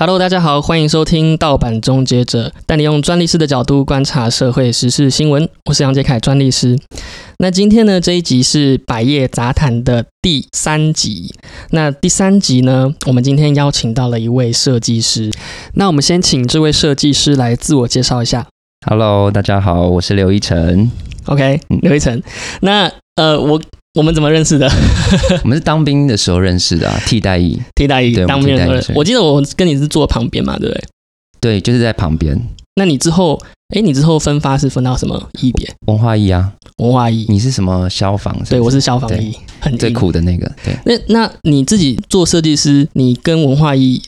Hello，大家好，欢迎收听盗版终结者，带你用专利师的角度观察社会时事新闻。我是杨杰凯，专利师。那今天呢，这一集是百业杂谈的第三集。那第三集呢，我们今天邀请到了一位设计师。那我们先请这位设计师来自我介绍一下。Hello，大家好，我是刘一晨，OK，刘一成。那呃，我我们怎么认识的？我们是当兵的时候认识的、啊，替代役，替代役对当兵的时候替代役是我记得我跟你是坐旁边嘛，对不对？对，就是在旁边那你之后，哎，你之后分发是分到什么役别？文化役啊。文化役。你是什么消防是是？对，我是消防对役，很最。苦的那个，对，那那你自己做设计师，你跟文化艺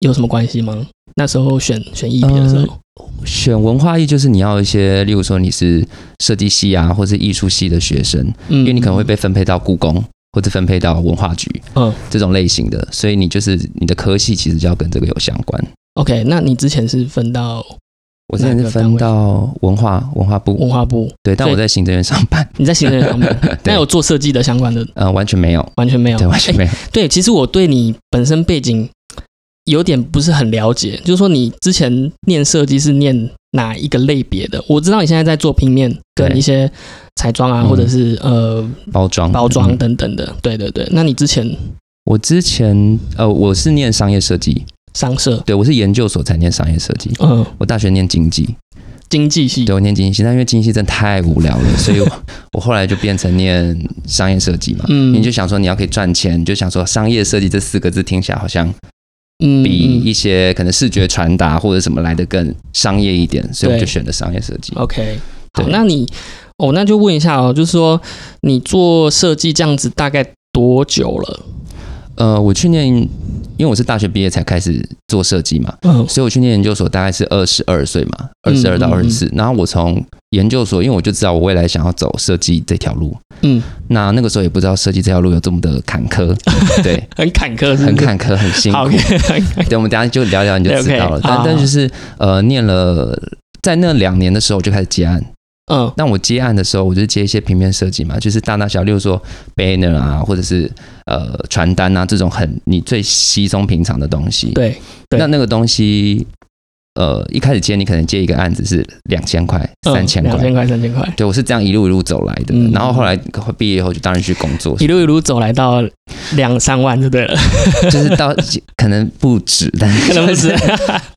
有什么关系吗？那时候选选艺别的时候，选文化艺就是你要一些，例如说你是设计系啊，或是艺术系的学生，嗯因为你可能会被分配到故宫。或者分配到文化局，嗯这种类型的，所以你就是你的科系其实就要跟这个有相关。OK，那你之前是分到我之前是分到文化文化部，文化部，对，但我在行政院上班，你在行政院上班，那对有做设计的相关的呃，完全没有，完全没有，对，完全没有。诶对，其实我对你本身背景有点不是很了解，就是说你之前念设计是念哪一个类别的？我知道你现在在做平面跟一些彩妆啊，嗯。或者是呃包装。包装嗯。等等的，对对对。那你之前？我之前呃，我是念商业设计，商社，对我是研究所才念商业设计。嗯，我大学念经济，经济系。对我念经济系，但因为经济系真的太无聊了，所以我 我后来就变成念商业设计嘛。嗯。你就想说你要可以赚钱，你就想说商业设计这四个字听起来好像嗯比嗯一些可能视觉传达或者什么来的更商业一点，所以我就选了商业设计。OK，好，那你哦，那就问一下哦，就是说你做设计这样子大概多久了？呃，我去年，因为我是大学毕业才开始做设计嘛，嗯所以我去念研究所大概是二十二岁嘛，二十二到二十四。然后我从研究所，因为我就知道我未来想要走设计这条路，嗯，那那个时候也不知道设计这条路有这么的坎坷，对，很坎坷是是，很坎坷，很辛苦 对，我们等下就聊聊你就知道了。但好但就是呃，念了在那两年的时候就开始接案。嗯那我接案的时候，我就接一些平面设计嘛，就是大大小，例如说 banner 啊，或者是呃传单啊这种很你最稀松平常的东西。对，对那那个东西，呃，一开始接你可能接一个案子是两千块、三千块，嗯两千块、三千块，对我是这样一路一路走来的。嗯然后后来毕业后就当然去工作，一路一路走来到两三万就对了，就是到可能不止，但是可能不止，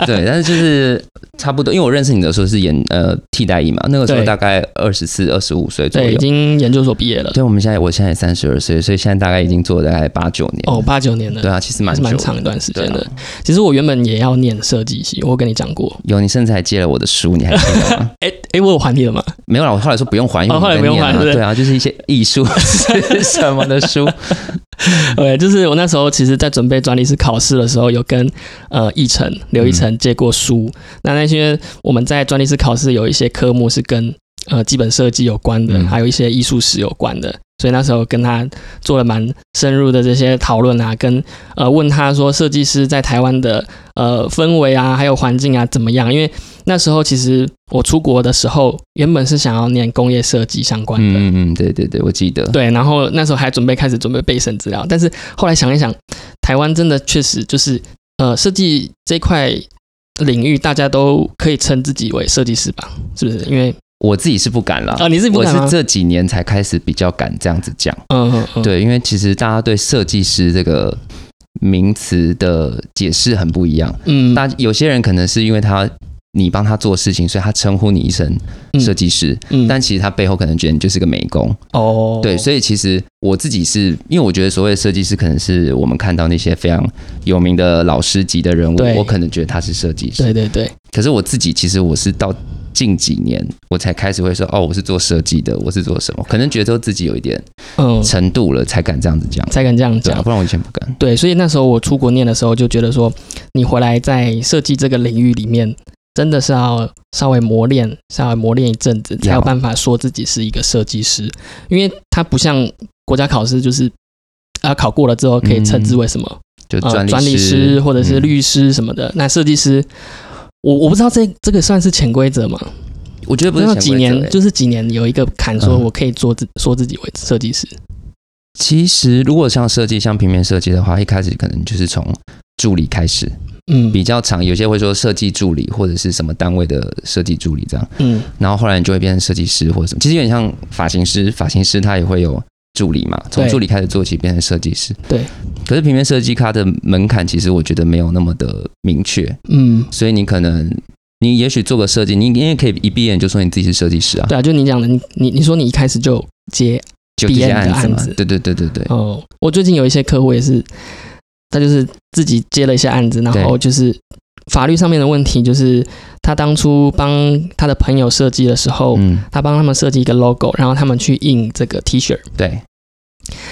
对，但是就是差不多。因为我认识你的时候是研呃替代役嘛，那个时候大概二十四、二十五岁左右，已。经研究所毕业了，对，我们现在我现在也三十二岁，所以现在大概已经做了大概八九年。哦，八九年了，对啊，其实蛮蛮长一段时间的啊。其实我原本也要念设计系，我跟你讲过，有，你甚至还借了我的书，你还记得吗？哎哎，我有还你了吗？没有啦，我后来说不用还，因为哦不用还对对对啊，就是一些艺术什么的书。对，就是我那时候其实，在准备专利师考试的时候，有跟呃奕晨、刘奕晨借过书。那那些我们在专利师考试有一些科目是跟呃基本设计有关的，嗯还有一些艺术史有关的，所以那时候跟他做了蛮深入的这些讨论啊，跟呃问他说设计师在台湾的呃氛围啊，还有环境啊怎么样？因为那时候其实我出国的时候，原本是想要念工业设计相关的，嗯嗯嗯，对对对，我记得。对，然后那时候还准备开始准备备审资料，但是后来想一想，台湾真的确实就是呃设计这块领域，大家都可以称自己为设计师吧？是不是？因为我自己是不敢了。啊，你是不我是？这几年才开始比较敢这样子讲。嗯嗯嗯，对，因为其实大家对设计师这个名词的解释很不一样。嗯，大有些人可能是因为他你帮他做事情，所以他称呼你一声设计师，嗯但其实他背后可能觉得你就是个美工。哦，对，所以其实我自己是因为我觉得所谓的设计师，可能是我们看到那些非常有名的老师级的人物，我可能觉得他是设计师。对对对，可是我自己其实我是到近几年我才开始会说，哦，我是做设计的，我是做什么？可能觉得自己有一点嗯，程度了，才敢这样子讲。才敢这样讲。不然我以前不敢。对，所以那时候我出国念的时候，就觉得说，你回来在设计这个领域里面，真的是要稍微磨练，稍微磨练一阵子，才有要办法说自己是一个设计师，因为它不像国家考试，就是啊考过了之后可以称之为什么、就呃专利专利师或者是嗯律师什么的。那设计师，我我不知道这这个算是潜规则吗？我觉得不是那几年就是几年有一个坎，说嗯。我可以做自说自己为设计师。其实如果像设计，像平面设计的话，一开始可能就是从助理开始，嗯。比较长，有些会说设计助理或者是什么单位的设计助理这样，嗯，然后后来你就会变成设计师或者什么，其实有点像发型师，发型师他也会有助理嘛，从助理开始做起变成设计师。对，可是平面设计它的门槛其实我觉得没有那么的明确，嗯，所以你可能你也许做个设计，你你也可以一毕业你就说你自己是设计师啊，对啊，就你讲的，你你你说你一开始就接就这些案子嘛。案子，对对对对对，哦，我最近有一些客户也是，他就是自己接了一些案子，然后就是法律上面的问题，就是他当初帮他的朋友设计的时候，嗯，他帮他们设计一个 logo，然后他们去印这个 T 恤。对，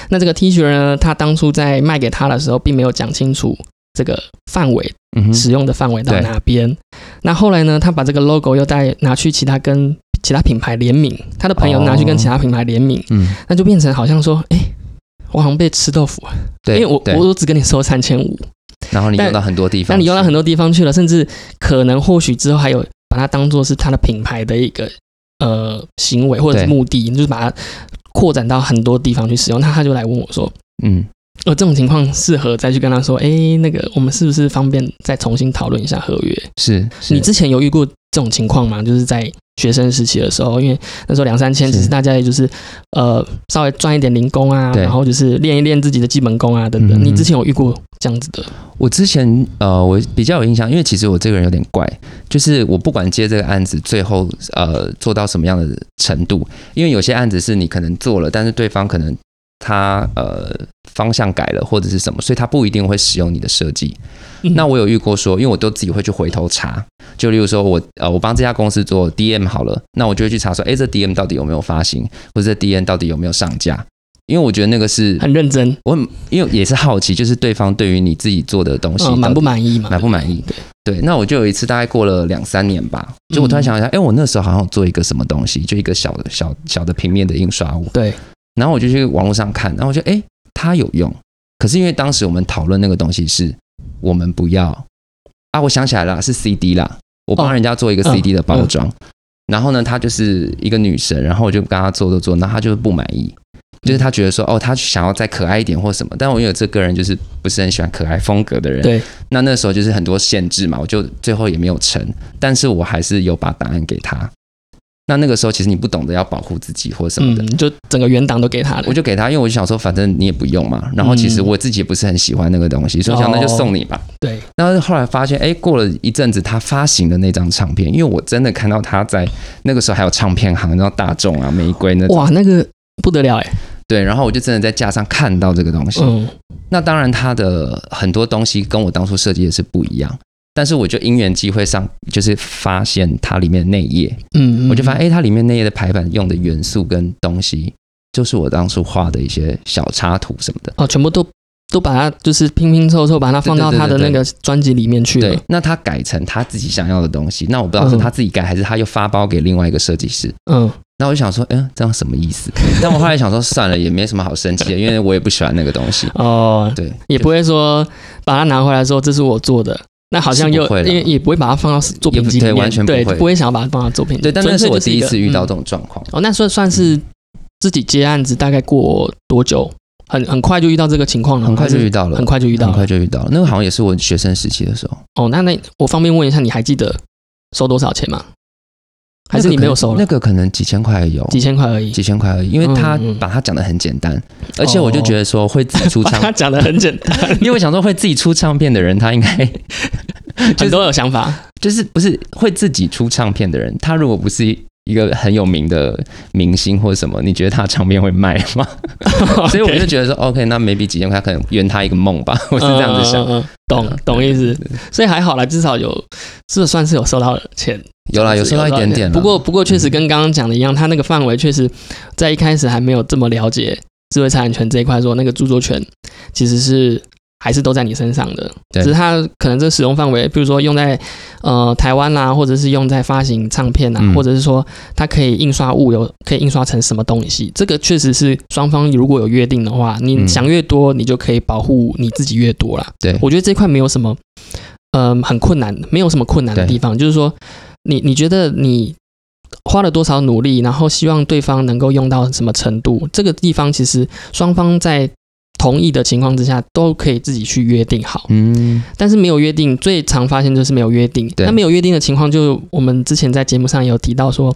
那这个 T 恤呢，他当初在卖给他的时候，并没有讲清楚这个范围嗯，使用的范围到哪边。那后来呢，他把这个 logo 又带拿去其他跟其他品牌联名，他的朋友拿去跟其他品牌联名，嗯，那就变成好像说，哎、我好像被吃豆腐了，对，因为我我我只跟你收三千五，但然后你用到很多地方，那你用到很多地方去了，甚至可能或许之后还有把它当做是它的品牌的一个呃行为或者是目的，就是把它扩展到很多地方去使用。那他就来问我说，嗯，呃，这种情况适合再去跟他说，哎，那个我们是不是方便再重新讨论一下合约？是是你之前有遇过这种情况嘛？就是在学生时期的时候，因为那时候两三千，只是其实大家也就是呃稍微赚一点零工啊，然后就是练一练自己的基本功啊等等。嗯你之前有遇过这样子的？我之前呃，我比较有印象，因为其实我这个人有点怪，就是我不管接这个案子，最后呃做到什么样的程度，因为有些案子是你可能做了，但是对方可能他呃方向改了或者是什么，所以他不一定会使用你的设计。嗯那我有遇过说，因为我都自己会去回头查，就例如说我呃我帮这家公司做 DM 好了，那我就会去查说，哎，这 DM 到底有没有发行，或者这 DM 到底有没有上架。因为我觉得那个是很认真，我很，因为也是好奇，就是对方对于你自己做的东西嗯，满不满意嘛？满不满意？对。对，那我就有一次，大概过了两三年吧，就我突然想一下，哎、我那时候好像有做一个什么东西，就一个小的小小的平面的印刷物，对，然后我就去网络上看，然后我就哎，它有用，可是因为当时我们讨论那个东西是我们不要。啊，我想起来了，是 CD 啦，我帮哦人家做一个嗯 CD 的包装，然后呢，她就是一个女神，然后我就跟她做做做，那她就是不满意。就是她觉得说，哦，她想要再可爱一点或什么，但我因为这个人就是不是很喜欢可爱风格的人，对，那那时候就是很多限制嘛，我就最后也没有成，但是我还是有把答案给他。那那个时候其实你不懂得要保护自己或什么的，嗯，就整个原档都给他了我。就给他，因为我就想说，反正你也不用嘛。然后其实我自己也不是很喜欢那个东西，所以想那就送你吧。对，但是后来发现，哎，过了一阵子，他发行的那张唱片，因为我真的看到他在那个时候还有唱片行，然后大众啊、玫瑰那种，哇，那个不得了哎，对，然后我就真的在架上看到这个东西。嗯，那当然，它的很多东西跟我当初设计的是不一样，但是我就因缘机会上，就是发现它里面的内页，嗯，嗯我就发现，哎、它里面内页的排版用的元素跟东西，就是我当初画的一些小插图什么的。哦，全部都都把它就是拼拼凑凑，把它放到他的那个专辑里面去了对。，那他改成他自己想要的东西，那我不知道是他自己改，还是他又发包给另外一个设计师。嗯，那我就想说，嗯、这样什么意思？但我后来想说，算了，也没什么好生气的，因为我也不喜欢那个东西。哦，对，也不会说把它拿回来说这是我做的，那好像又因为也不会把它放到作品集里面，对完全不，会不会想要把它放到作品里。对，但那是我第一次遇到这种状况。哦，那算算是自己接案子，大概过多久？很很快就遇到这个情况了，很快就遇到了，很快就遇到很。快就遇到了。那个好像也是我学生时期的时候，哦，那那我方便问一下，你还记得收多少钱吗？还是你没有收了？那个可能几千块有，几千块而已。几千块而已，因为他把它讲的很简单，而且我就觉得说会自己出 唱，他讲的很简单，因为我想说会自己出唱片的人，他应该 很多有想法。就是不是会自己出唱片的人，他如果不是一个很有名的明星或者什么，你觉得他的唱片会卖吗？所以我就觉得说，OK，那 maybe 几千块可能圆他一个梦吧，我是这样子想。嗯嗯嗯嗯懂懂意思。所以还好啦，至少有这算是有收到钱，有啦，有收到一点点不过不过确实跟刚刚讲的一样，他那个范围确实在一开始还没有这么了解智慧财产权这一块，说那个著作权其实是。还是都在你身上的，只是它可能这使用范围，比如说用在呃台湾啦、或者是用在发行唱片啊，嗯。或者是说它可以印刷物有可以印刷成什么东西，这个确实是双方如果有约定的话，你嗯想越多，你就可以保护你自己越多啦。对，我觉得这块没有什么，嗯、很困难，没有什么困难的地方，就是说，你你觉得你花了多少努力，然后希望对方能够用到什么程度，这个地方其实双方在同意的情况之下，都可以自己去约定好。嗯，但是没有约定，最常发现就是没有约定。对。那没有约定的情况，就我们之前在节目上有提到说，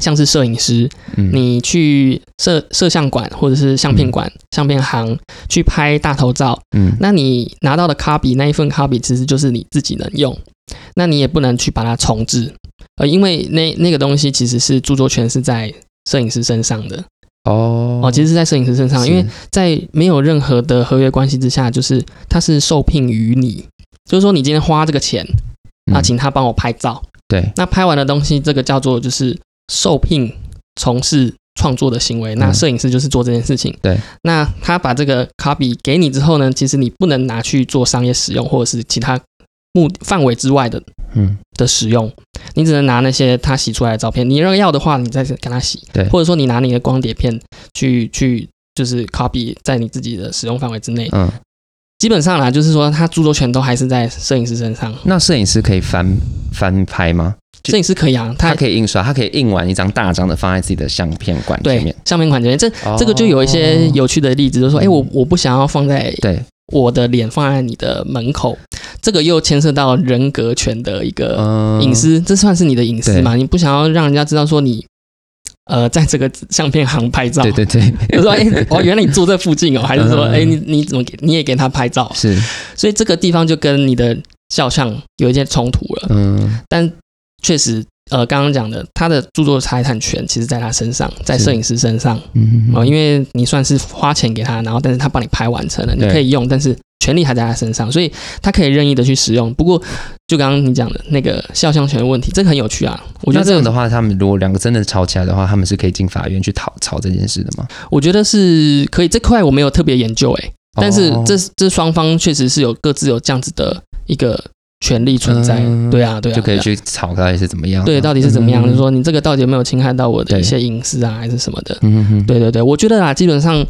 像是摄影师，嗯。你去摄摄像馆或者是相片馆、相片行去拍大头照，嗯。那你拿到的 copy 那一份 copy 其实就是你自己能用，那你也不能去把它重置，呃，因为那那个东西其实是著作权是在摄影师身上的哦。哦，其实是在摄影师身上，因为在没有任何的合约关系之下，就是他是受聘于你，就是说你今天花这个钱，那嗯。请他帮我拍照，对。那拍完的东西，这个叫做就是受聘从事创作的行为。那嗯。摄影师就是做这件事情。对，那他把这个 copy 给你之后呢，其实你不能拿去做商业使用，或者是其他目范围之外的嗯的使用，你只能拿那些他洗出来的照片。你如果要的话，你再跟他洗，对或者说你拿你的光碟片去去就是 copy 在你自己的使用范围之内。嗯，基本上啦，就是说他著作权都还是在摄影师身上。那摄影师可以翻翻拍吗？摄影师可以啊，他他可以印刷，他可以印完一张大张的放在自己的相片馆前对面。相片馆里面，这哦这个就有一些有趣的例子，就是说，哎、嗯我我不想要放在对，我的脸放在你的门口，这个又牵涉到人格权的一个嗯。隐私，这算是你的隐私嘛？你不想要让人家知道说你呃在这个相片行拍照，对对对，就 说哎、哦，原来你住这附近哦，还是说嗯。哎、你你怎么给你也给他拍照？是，所以这个地方就跟你的肖像有一些冲突了。嗯。但确实，呃，刚刚讲的，他的著作财产权其实在他身上，在摄影师身上。嗯哦，因为你算是花钱给他，然后但是他帮你拍完成了，你可以用，但是权利还在他身上，所以他可以任意的去使用。不过，就刚刚你讲的那个肖像权的问题，这个很有趣啊。我觉得这样的话，他们如果两个真的吵起来的话，他们是可以进法院去讨吵这件事的吗？我觉得是可以。这块我没有特别研究、欸，但是哦这这双方确实是有各自有这样子的一个权利存在。嗯对啊，对啊，就可以去吵到底是怎么样？对，到底是怎么样？嗯就是说你这个到底有没有侵害到我的一些隐私啊，还是什么的？嗯哼哼，对对对，我觉得啊，基本上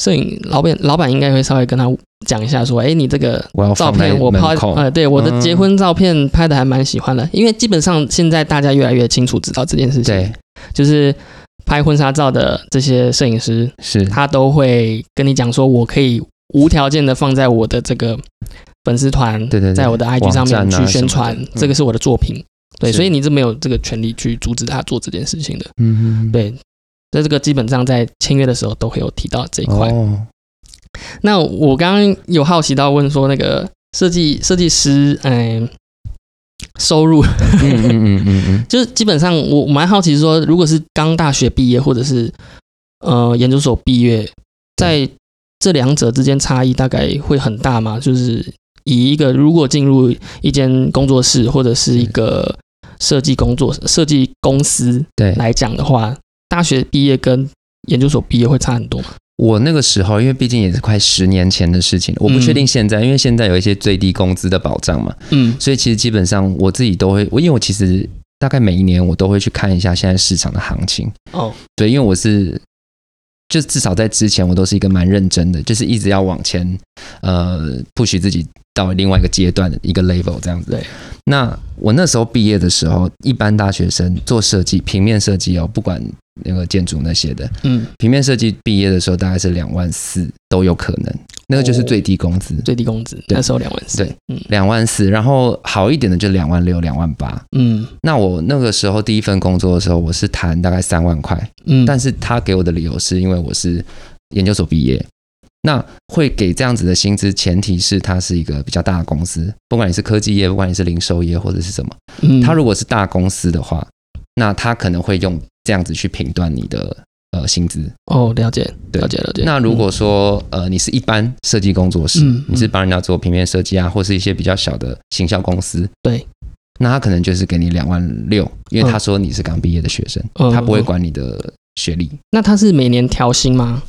摄影老板老板应该会稍微跟他讲一下，说，哎，你这个照片我拍，呃，对我的嗯。结婚照片拍的还蛮喜欢的，因为基本上现在大家越来越清楚知道这件事情，对，就是拍婚纱照的这些摄影师，是，他都会跟你讲说，我可以无条件的放在我的这个粉丝团，对对对。在我的 IG 上面去宣传，这个是我的作品，对，所以你是没有这个权利去阻止他做这件事情的，嗯。对。在这个基本上在签约的时候都会有提到这一块。哦，那我刚刚有好奇到问说，那个设计设计师，嗯、收入嗯嗯嗯嗯嗯，就是基本上我蛮好奇说，如果是刚大学毕业或者是呃研究所毕业，在这两者之间差异大概会很大吗？就是以一个如果进入一间工作室或者是一个设计工作设计公司对，来讲的话，大学毕业跟研究所毕业会差很多吗？我那个时候，因为毕竟也是快十年前的事情，我不确定现在，因为现在有一些最低工资的保障嘛，嗯所以其实基本上我自己都会，我因为我其实大概每一年我都会去看一下现在市场的行情，哦对，因为我是。就至少在之前，我都是一个蛮认真的，就是一直要往前，呃，push 自己到另外一个阶段的一个 level 这样子。对，那我那时候毕业的时候，一般大学生做设计，平面设计哦，不管那个建筑那些的，嗯平面设计毕业的时候大概是两万四都有可能，那个就是最低工资，最低工资对那时候两万四，对，嗯两万四，然后好一点的就两万六、两万八。嗯那我那个时候第一份工作的时候，我是谈大概三万块，嗯，但是他给我的理由是因为我是研究所毕业。那会给这样子的薪资，前提是它是一个比较大的公司，不管你是科技业，不管你是零售业或者是什么，嗯他如果是大公司的话，那它可能会用这样子去评断你的呃薪资。哦了解对了解了解。那如果说呃你是一般设计工作室，嗯你是帮人家做平面设计啊，或是一些比较小的行销公司，对，那他可能就是给你两万六，因为他说你是刚毕业的学生，嗯他不会管你的学历。那他是每年调薪吗？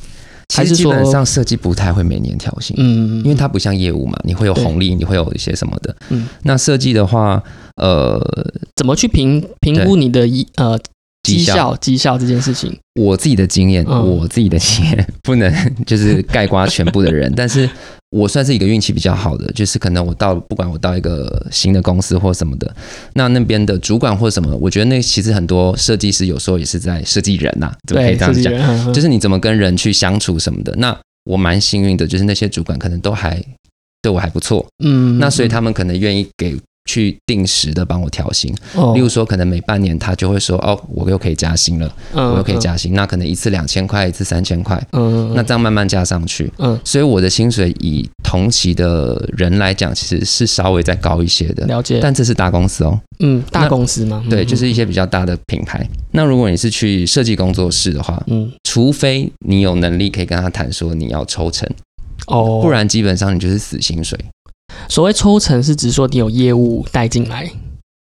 还是其实基本上设计不太会每年调薪，嗯，因为它不像业务嘛，你会有红利，你会有一些什么的。嗯。那设计的话，呃，怎么去评评估你的一呃绩绩效效绩效这件事情？我自己的经验，嗯我自己的经验 不能就是盖刮全部的人，但是我算是一个运气比较好的，就是可能我到不管我到一个新的公司或什么的，那那边的主管或什么，我觉得那其实很多设计师有时候也是在设计人呐、怎么可以对，这样子讲？就是你怎么跟人去相处什么的。那我蛮幸运的，就是那些主管可能都还对我还不错，嗯，那所以他们可能愿意给去定时的帮我调薪。哦例如说，可能每半年他就会说，哦，我又可以加薪了，嗯我又可以，加薪。那可能一次两千块，一次三千块，嗯，嗯那这样慢慢加上去。嗯所以我的薪水以同期的人来讲，其实是稍微再高一些的。了解，但这是大公司哦，嗯，大公司吗，对，嗯就是一些比较大的品牌。那如果你是去设计工作室的话，嗯，除非你有能力可以跟他谈说你要抽成，哦，不然基本上你就是死薪水。所谓抽成是指说你有业务带进来，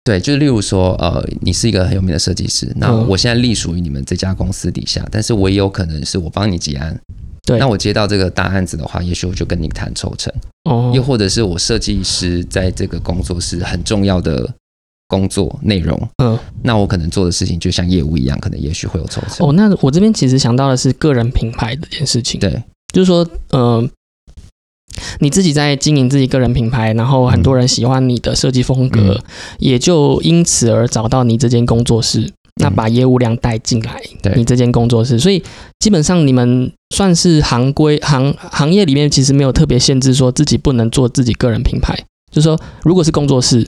对，就是例如说，呃，你是一个很有名的设计师，那嗯。我现在隶属于你们这家公司底下，但是我也有可能是我帮你结案。对。那我接到这个大案子的话，也许我就跟你谈抽成，哦，又或者是我设计师在这个工作是很重要的工作内容，嗯，那我可能做的事情就像业务一样，可能也许会有抽成。哦，那我这边其实想到的是个人品牌这件事情，对，就是说，呃，你自己在经营自己个人品牌，然后很多人喜欢你的设计风格，嗯。也就因此而找到你这间工作室，那把业务量带进来对。你这间工作室，所以基本上你们算是行规行行业里面其实没有特别限制说自己不能做自己个人品牌，就是说如果是工作室，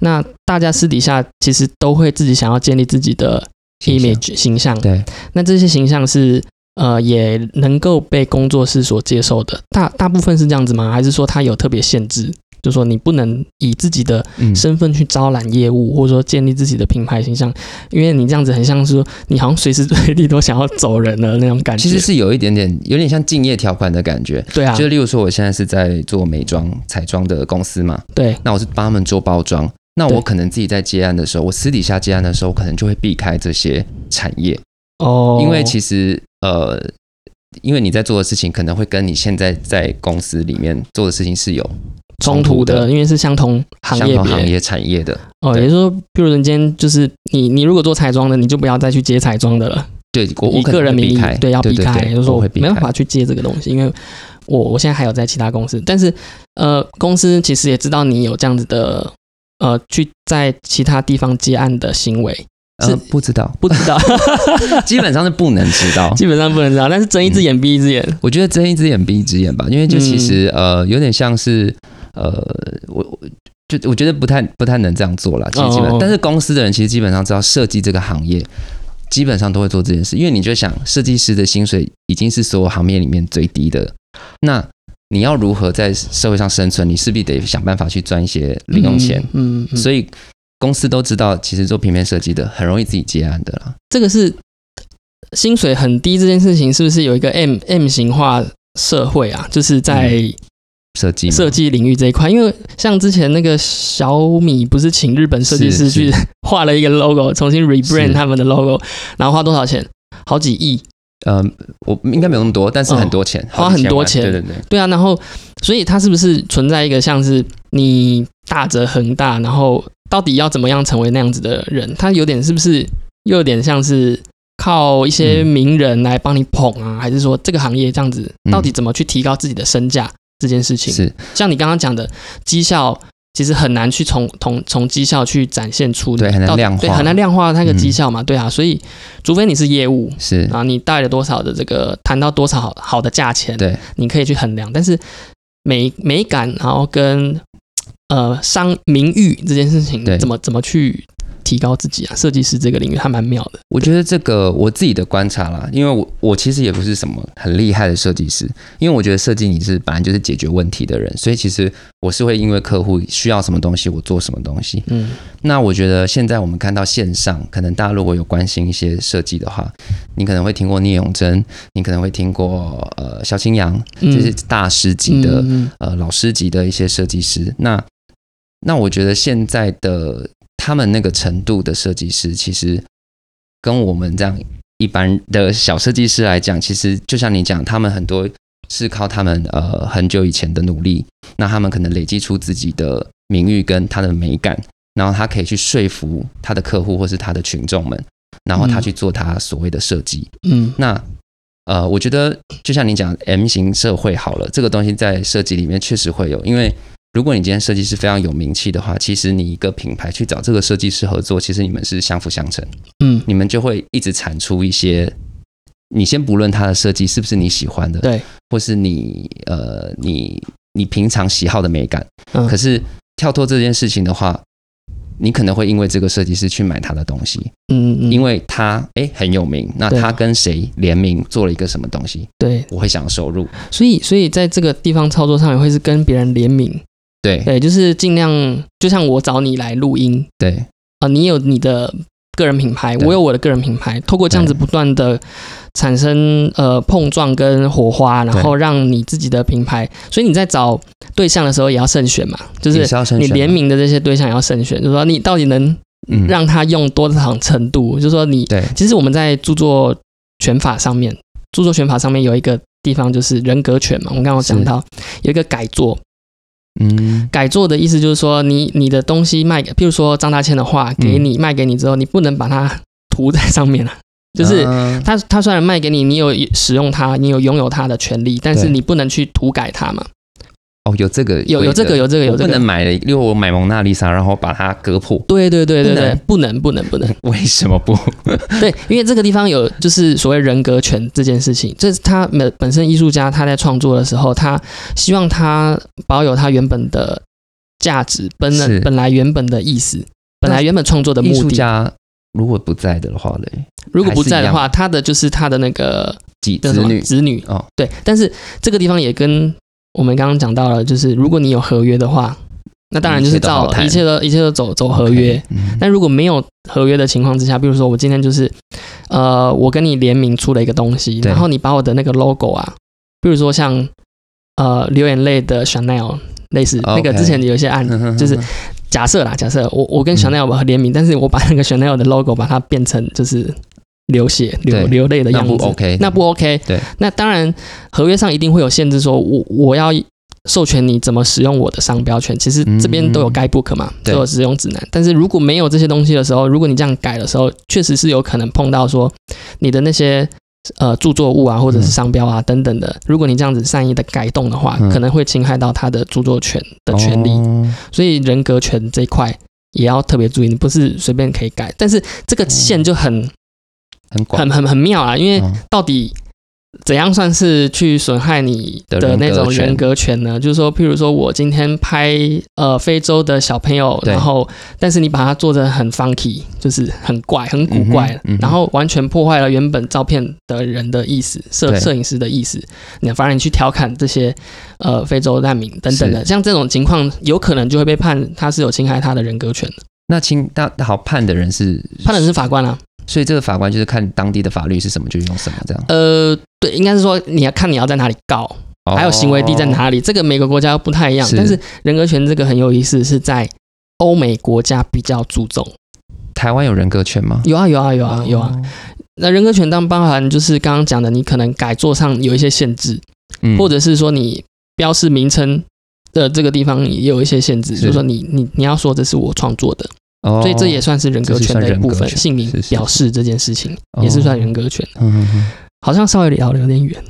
那大家私底下其实都会自己想要建立自己的 image 形象，对，那这些形象是呃也能够被工作室所接受的，大大部分是这样子吗？还是说它有特别限制？就说你不能以自己的嗯，身份去招揽业务，或者说建立自己的品牌形象，因为你这样子很像是说你好像随时随地都想要走人的那种感觉。其实是有一点点，有点像敬业条款的感觉。对啊就，例如说，我现在是在做美妆彩妆的公司嘛，对，那我是帮他们做包装。那我可能自己在接案的时候，我私底下接案的时候，我可能就会避开这些产业，哦，因为其实呃，因为你在做的事情可能会跟你现在在公司里面做的事情是有冲突的，因为是相同行业相同行业产业的。哦，也就是说，譬如人间就是你，你如果做彩妆的，你就不要再去接彩妆的了。对我我个人名义对要避开，对就是说我没办法去接这个东西，因为我我现在还有在其他公司，但是呃，公司其实也知道你有这样子的呃去在其他地方接案的行为，是呃不知道，不知道，基本上是不能知道。基本上不能知道，但是睁一只眼闭一只眼，我觉得睁一只眼闭一只眼吧，因为就其实、呃有点像是呃我我就我觉得不太不太能这样做了。其实基本哦哦哦但是公司的人其实基本上知道设计这个行业。基本上都会做这件事，因为你就想，设计师的薪水已经是所有行业里面最低的，那你要如何在社会上生存？你势必得想办法去赚一些零用钱。嗯，嗯，嗯所以公司都知道，其实做平面设计的很容易自己接案的啦。这个是薪水很低这件事情，是不是有一个 M M 型化社会啊？就是在设计嘛设计领域这一块，因为像之前那个小米不是请日本设计师去画了一个 logo，重新 rebrand 他们的 logo，然后花多少钱？好几亿。呃，我应该没有那么多，但是很多钱，嗯花很多钱对对对，对啊，然后所以它是不是存在一个像是你大则恒大，然后到底要怎么样成为那样子的人？他有点是不是又有点像是靠一些嗯名人来帮你捧啊，还是说这个行业这样子嗯到底怎么去提高自己的身价这件事情？是像你刚刚讲的绩效。其实很难去从从从绩效去展现出对很难量化对很难量化那个嗯绩效嘛，对啊，所以除非你是业务是，啊，你带了多少的这个谈到多少好好的价钱，对，你可以去衡量，但是美美感，然后跟呃商名誉这件事情对，怎么怎么去提高自己啊？设计师这个领域还蛮妙的。我觉得这个我自己的观察啦，因为我我其实也不是什么很厉害的设计师，因为我觉得设计你是本来就是解决问题的人，所以其实我是会因为客户需要什么东西，我做什么东西。嗯那我觉得现在我们看到线上，可能大家如果有关心一些设计的话，你可能会听过聂永真，你可能会听过呃萧清扬，嗯这是大师级的、嗯呃老师级的一些设计师。那那我觉得现在的他们那个程度的设计师，其实跟我们这样一般的小设计师来讲，其实就像你讲，他们很多是靠他们呃很久以前的努力，那他们可能累积出自己的名誉跟他的美感，然后他可以去说服他的客户或是他的群众们，然后他嗯去做他所谓的设计。嗯那呃，我觉得就像你讲 M 型社会好了，这个东西在设计里面确实会有，因为如果你今天设计师非常有名气的话，其实你一个品牌去找这个设计师合作，其实你们是相辅相成，嗯。你们就会一直产出一些你先不论它的设计是不是你喜欢的，对，或是你呃你你平常喜好的美感，嗯。可是跳脱这件事情的话，你可能会因为这个设计师去买他的东西，嗯嗯，因为他哎很有名，那他跟谁联名做了一个什么东西，对，我会想收入。所以所以在这个地方操作上也会是跟别人联名，对。对，就是尽量就像我找你来录音对。啊、你有你的个人品牌，我有我的个人品牌，透过这样子不断的产生呃碰撞跟火花，然后让你自己的品牌，所以你在找对象的时候也要慎选嘛，就是你联名的这些对象也要慎选，就是说你到底能嗯。让他用多少程度，就是说你对。其实我们在著作权法上面，著作权法上面有一个地方就是人格权嘛，我们刚刚有讲到有一个改作，嗯改作的意思就是说你你的东西卖给，譬如说张大千的画给你、卖给你之后，你不能把它涂在上面了，就是。啊他他虽然卖给你，你有使用它，你有拥有它的权利，但是你不能去涂改它嘛。哦有这个有有这个有这个有这个。不能，买了，因为我买蒙娜丽莎，然后把它割破，对对对对对。不能，不能不能，为什么不？对，因为这个地方有就是所谓人格权这件事情，这是他本本身艺术家他在创作的时候，他希望他保有他原本的价值，本来本来原本的意思，本来原本创作的艺目的。术家如果不在的话嘞，如果不在的话，他的就是他的那个几子女？子女。哦，对，但是这个地方也跟我们刚刚讲到了，就是如果你有合约的话，那当然就是照一切都一切都走走合约。但如果没有合约的情况之下，比如说我今天就是，呃，我跟你联名出了一个东西，然后你把我的那个 logo 啊，比如说像呃流眼泪的 Chanel 类似那个之前有一些案，就是假设啦，假设我我跟嗯。Chanel 联名，但是我把那个 Chanel 的 logo 把它变成就是流血流流泪的样子，那不 OK，那不 OK。对，那当然合约上一定会有限制，说我我要授权你怎么使用我的商标权，其实这边都有 guidebook 嘛，对都有使用指南。但是如果没有这些东西的时候，如果你这样改的时候，确实是有可能碰到说你的那些。呃，著作物啊，或者是商标啊、等等的，如果你这样子善意的改动的话，嗯可能会侵害到他的著作权的权利。哦所以人格权这一块也要特别注意，你不是随便可以改。但是这个线就很、很广。很很很妙啊，因为哦到底怎样算是去损害你的的那种人格权呢？就是说，譬如说我今天拍呃非洲的小朋友，然后但是你把它做的很 funky，就是很怪、很古怪，嗯嗯然后完全破坏了原本照片的人的意思，摄摄影师的意思。你反而你去调侃这些呃非洲难民等等的，像这种情况，有可能就会被判他是有侵害他的人格权的。那侵那好判的人是判的人是法官啊，所以这个法官就是看当地的法律是什么就用什么这样，呃，对，应该是说你要看你要在哪里告，还有行为地在哦？哪里，这个每个国家不太一样。是但是人格权这个很有意思，是在欧美国家比较注重。台湾有人格权吗？有啊有啊有啊有啊。哦，那人格权当然包含就是刚刚讲的，你可能改作上有一些限制，嗯或者是说你标示名称的这个地方也有一些限制，就是说你你你要说这是我创作的，哦所以这也算是人格权的一部分，姓名表示这件事情哦也是算人格权。嗯嗯嗯好像稍微聊的有点远。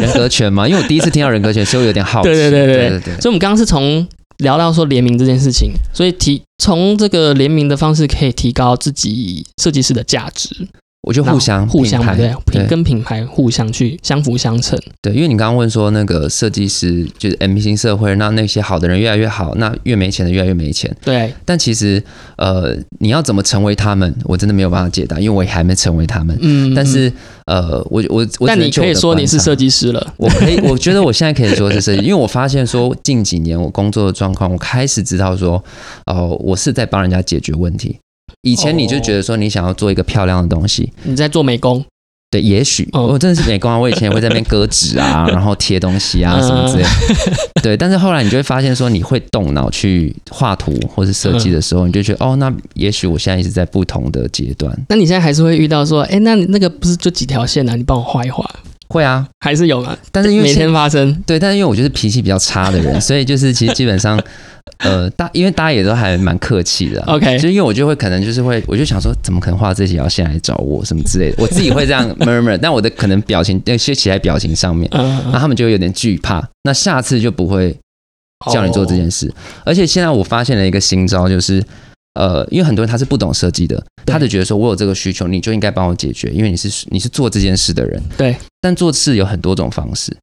人格权嘛？因为我第一次听到人格权，所以我有点好奇。对对对对对对对所以我们刚刚是从聊到说联名这件事情，所以提从这个联名的方式可以提高自己设计师的价值，我就互相互相对，品跟品牌互相去相辅相成。对，因为你刚刚问说那个设计师就是 M 型社会，那那些好的人越来越好，那越没钱的越来越没钱。对，但其实呃，你要怎么成为他们，我真的没有办法解答，因为我也还没成为他们。嗯，但是呃，我我我，但你可以说你是设计师了，我可以，我觉得我现在可以说是设计，因为我发现说近几年我工作的状况，我开始知道说，哦、我是在帮人家解决问题。以前你就觉得说你想要做一个漂亮的东西，你在做美工，对，也许哦我真的是美工啊，我以前也会在那边割纸啊，然后贴东西啊嗯什么之类的。对，但是后来你就会发现说，你会动脑去画图或是设计的时候，你就觉得哦，那也许我现在一直在不同的阶段。那你现在还是会遇到说，哎，那你那个不是就几条线啊？你帮我画一画，会啊，还是有啊？但是因为每天发生，对，但是因为我就是脾气比较差的人，所以就是其实基本上，呃，大因为大家也都还蛮客气的啊、OK 就因为我就会可能就是会，我就想说，怎么可能画这几条线来找我什么之类的，我自己会这样 murmur，但我的可能表情那些写在表情上面，嗯，那他们就会有点惧怕，那下次就不会叫你做这件事。而且现在我发现了一个新招，就是呃，因为很多人他是不懂设计的，他就觉得说我有这个需求，你就应该帮我解决，因为你是你是做这件事的人。对，但做事有很多种方式，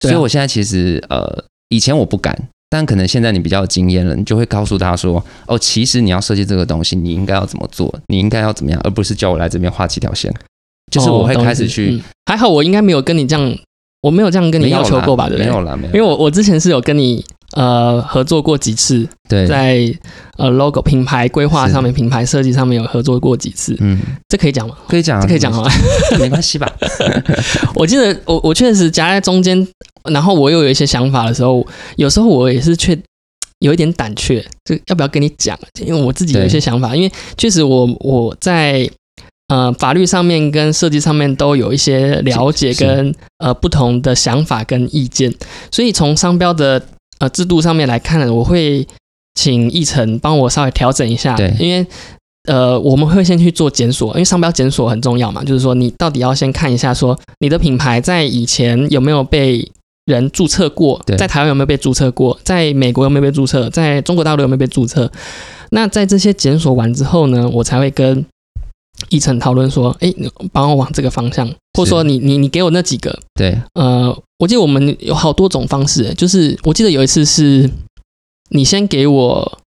所以我现在其实呃，以前我不敢。但可能现在你比较有经验了，你就会告诉他说：“哦，其实你要设计这个东西，你应该要怎么做，你应该要怎么样，而不是叫我来这边画几条线。”就是我会开始去，嗯还好我应该没有跟你这样，我没有这样跟你要求过吧？对不对？没有啦，没有。因为我我之前是有跟你呃合作过几次，对，在呃 logo 品牌规划上面、品牌设计上面有合作过几次，嗯，这可以讲吗？可以讲可以讲吗？没关系吧？我记得我我确实夹在中间，然后我又有一些想法的时候，有时候我也是却有一点胆怯，就要不要跟你讲？因为我自己有一些想法，因为确实我我在呃法律上面跟设计上面都有一些了解跟呃不同的想法跟意见，所以从商标的呃制度上面来看，我会请议程帮我稍微调整一下，对因为。呃，我们会先去做检索，因为商标检索很重要嘛，就是说你到底要先看一下，说你的品牌在以前有没有被人注册过，在台湾有没有被注册过，在美国有没有被注册，在中国大陆有没有被注册。那在这些检索完之后呢，我才会跟议程讨论说，哎，你帮我往这个方向，或者说你你你给我那几个，对，呃，我记得我们有好多种方式，就是我记得有一次是你先给我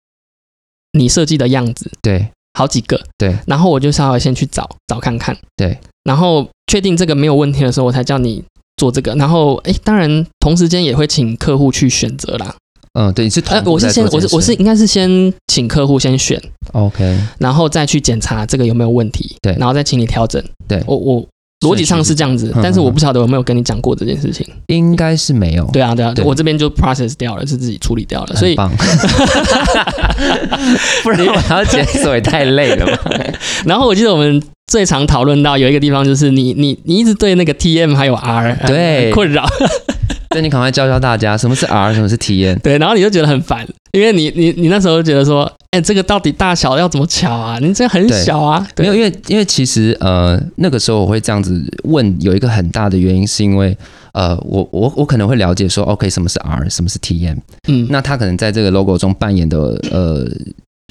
你设计的样子，对，好几个，对，然后我就稍微先去找找看看，对，然后确定这个没有问题的时候，我才叫你做这个，然后哎，当然同时间也会请客户去选择啦，嗯，对，你是同呃，我是先我是我是应该是先请客户先选，OK，然后再去检查这个有没有问题，对然后再请你调整，对我我逻辑上是这样子嗯，但是我不晓得有没有跟你讲过这件事情。应该是没有，对啊，对啊，对我这边就 process 掉了，是自己处理掉了，所以 不然我还要检索也太累了吧？然后我记得我们最常讨论到有一个地方，就是你你你一直对那个 TM 还有 R 呃对困扰，那你赶快教教大家什么是 R，什么是体验。对，然后你就觉得很烦，因为你你你那时候觉得说，哎，这个到底大小要怎么巧啊？你这很小啊，没有，因为因为其实呃那个时候我会这样子问，有一个很大的原因是因为呃我我我可能会了解说，OK 什么是 R，什么是体验？嗯，那他可能在这个 logo 中扮演的呃